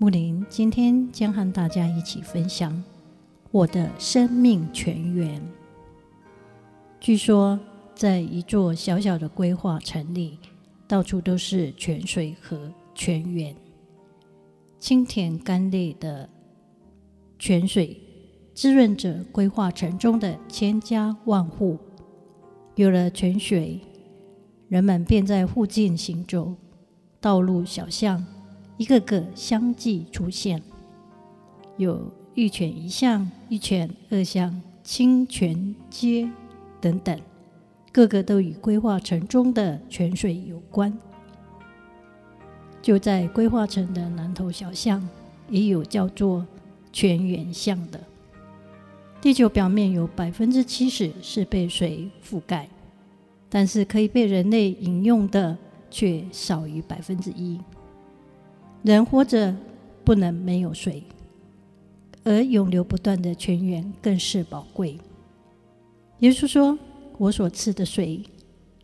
木林今天将和大家一起分享我的生命泉源。据说，在一座小小的规划城里，到处都是泉水和泉源，清甜甘冽的泉水滋润着规划城中的千家万户。有了泉水，人们便在附近行走，道路小巷。一个个相继出现，有一泉一巷、一泉二巷、清泉街等等，个个都与规划城中的泉水有关。就在规划城的南头小巷，也有叫做泉源巷的。地球表面有百分之七十是被水覆盖，但是可以被人类饮用的却少于百分之一。人活着不能没有水，而永流不断的泉源更是宝贵。耶稣说：“我所赐的水，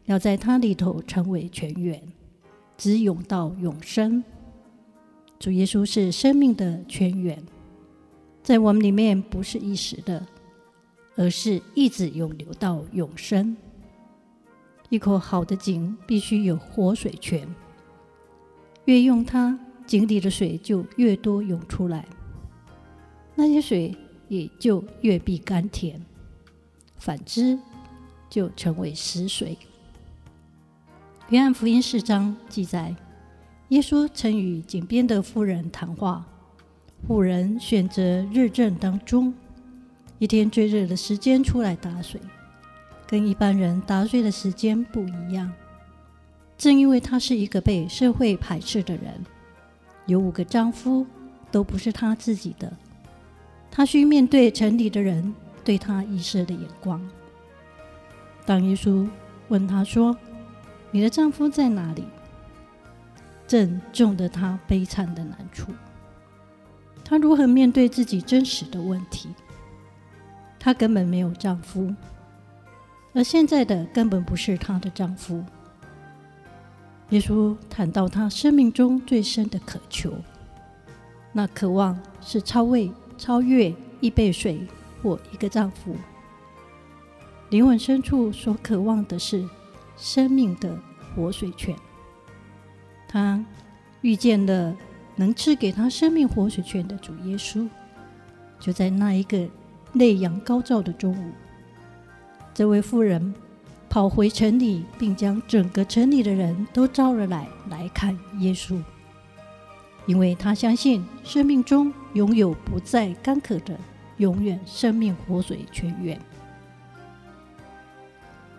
要在它里头成为泉源，直涌到永生。”主耶稣是生命的泉源，在我们里面不是一时的，而是一直涌流到永生。一口好的井必须有活水泉，越用它。井底的水就越多涌出来，那些水也就越必甘甜；反之，就成为死水。约翰福音四章记载，耶稣曾与井边的妇人谈话。妇人选择日正当中一天最热的时间出来打水，跟一般人打水的时间不一样。正因为她是一个被社会排斥的人。有五个丈夫，都不是她自己的，她需面对城里的人对她异色的眼光。当耶稣问她说：“你的丈夫在哪里？”正中得她悲惨的难处。她如何面对自己真实的问题？她根本没有丈夫，而现在的根本不是她的丈夫。耶稣谈到他生命中最深的渴求，那渴望是超越超越一杯水或一个丈夫。灵魂深处所渴望的是生命的活水泉。他遇见了能赐给他生命活水泉的主耶稣，就在那一个烈阳高照的中午，这位妇人。跑回城里，并将整个城里的人都招了来，来看耶稣，因为他相信生命中拥有不再干渴的永远生命活水泉源。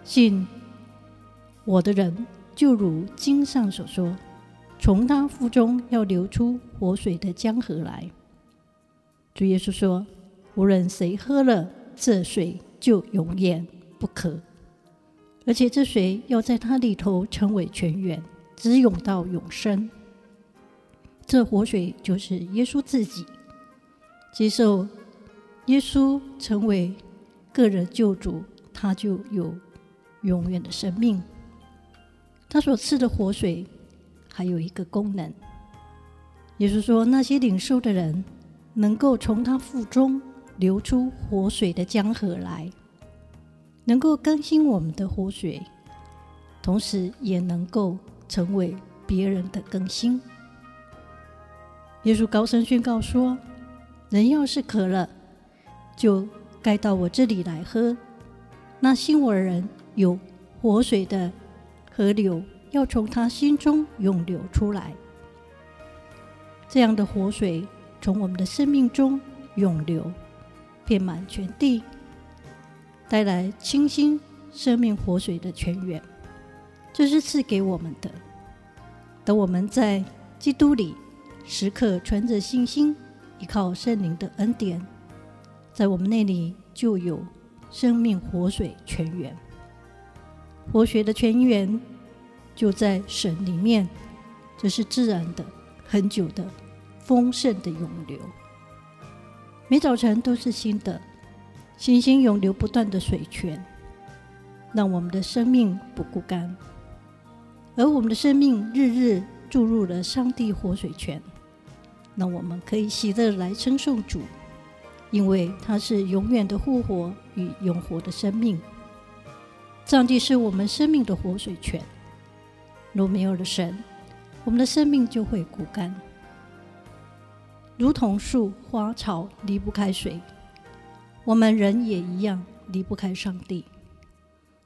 信我的人，就如经上所说，从他腹中要流出活水的江河来。主耶稣说，无论谁喝了这水，就永远不渴。而且这水要在它里头成为泉源，直涌到永生。这活水就是耶稣自己。接受耶稣成为个人救主，他就有永远的生命。他所赐的活水还有一个功能。耶稣说，那些领受的人能够从他腹中流出活水的江河来。能够更新我们的活水，同时也能够成为别人的更新。耶稣高声宣告说：“人要是渴了，就该到我这里来喝。那信我的人，有活水的河流要从他心中涌流出来。这样的活水从我们的生命中涌流，遍满全地。”带来清新生命活水的泉源，这是赐给我们的。等我们在基督里时刻存着信心，依靠圣灵的恩典，在我们那里就有生命活水泉源。活水的泉源就在神里面，这是自然的、恒久的、丰盛的涌流。每早晨都是新的、星星永流不断的水泉，让我们的生命不枯干，而我们的生命日日注入了上帝活水泉。让我们可以喜乐来称颂主，因为他是永远的复活与永活的生命。上帝是我们生命的活水泉。若没有了神，我们的生命就会枯干，如同树花草离不开水，我们人也一样离不开上帝。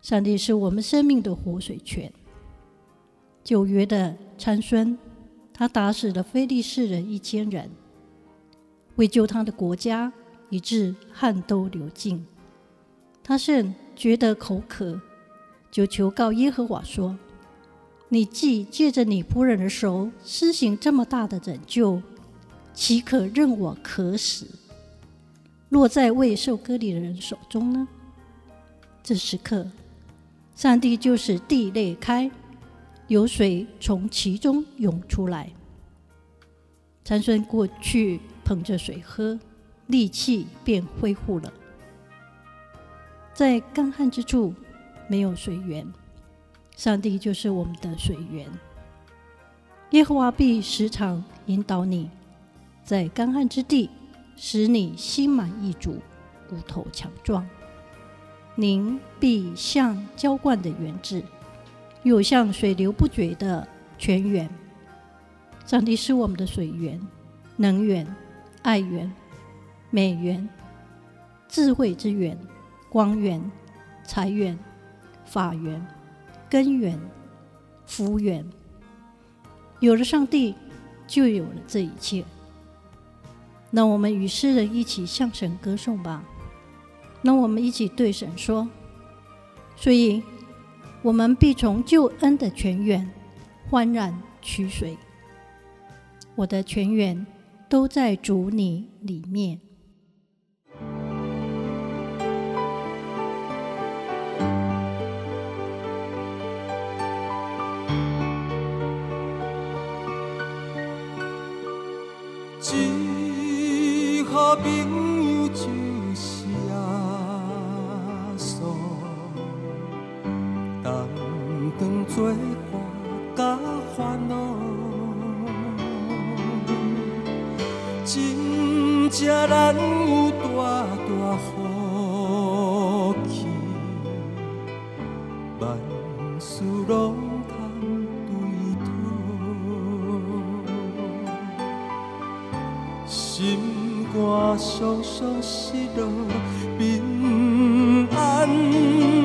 上帝是我们生命的活水泉。九约的参孙。他打死了非利士人一千人，为救他的国家，以致汗都流尽。他甚觉得口渴，就求告耶和华说：“你既借着你仆人的手施行这么大的拯救，岂可任我渴死，落在未受割礼的人手中呢？”这时刻，上帝就是地裂开。有水从其中涌出来，参孙过去捧着水喝，力气便恢复了。在干旱之处没有水源，上帝就是我们的水源。耶和华必时常引导你，在干旱之地，使你心满意足，骨头强壮。您必像浇灌的园子。又像水流不绝的泉源，上帝是我们的水源、能源、爱源、美源、智慧之源、光源、财源、法源、根源、福源。有了上帝，就有了这一切。那我们与诗人一起向神歌颂吧。那我们一起对神说：所以。我们必从救恩的泉源欢然取水，我的泉源都在主你里面。做伴甲烦恼，真正难有大大福气，万事拢通对讨，心肝伤伤失落平安。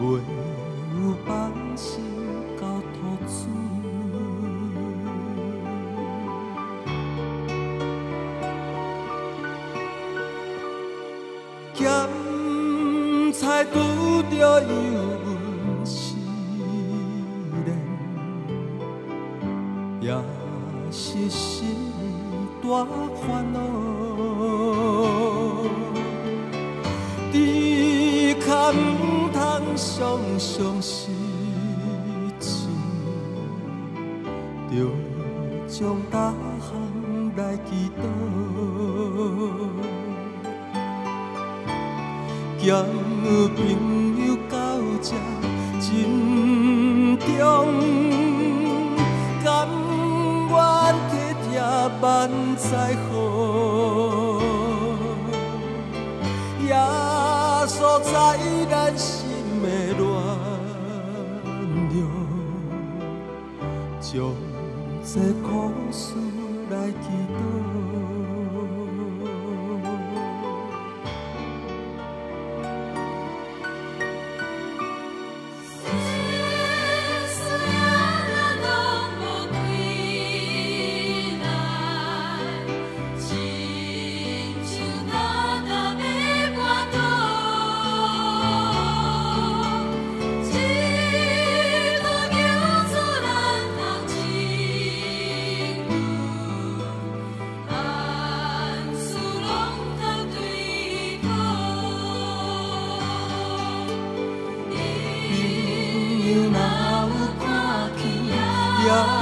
没有放心交托主。咸菜拄着油温试炼，也是心。大烦恼，唔通伤伤心情，着将大项来祈祷，交朋友到这真重，甘愿。万载好，耶稣在咱将这苦事来祈祷。呀。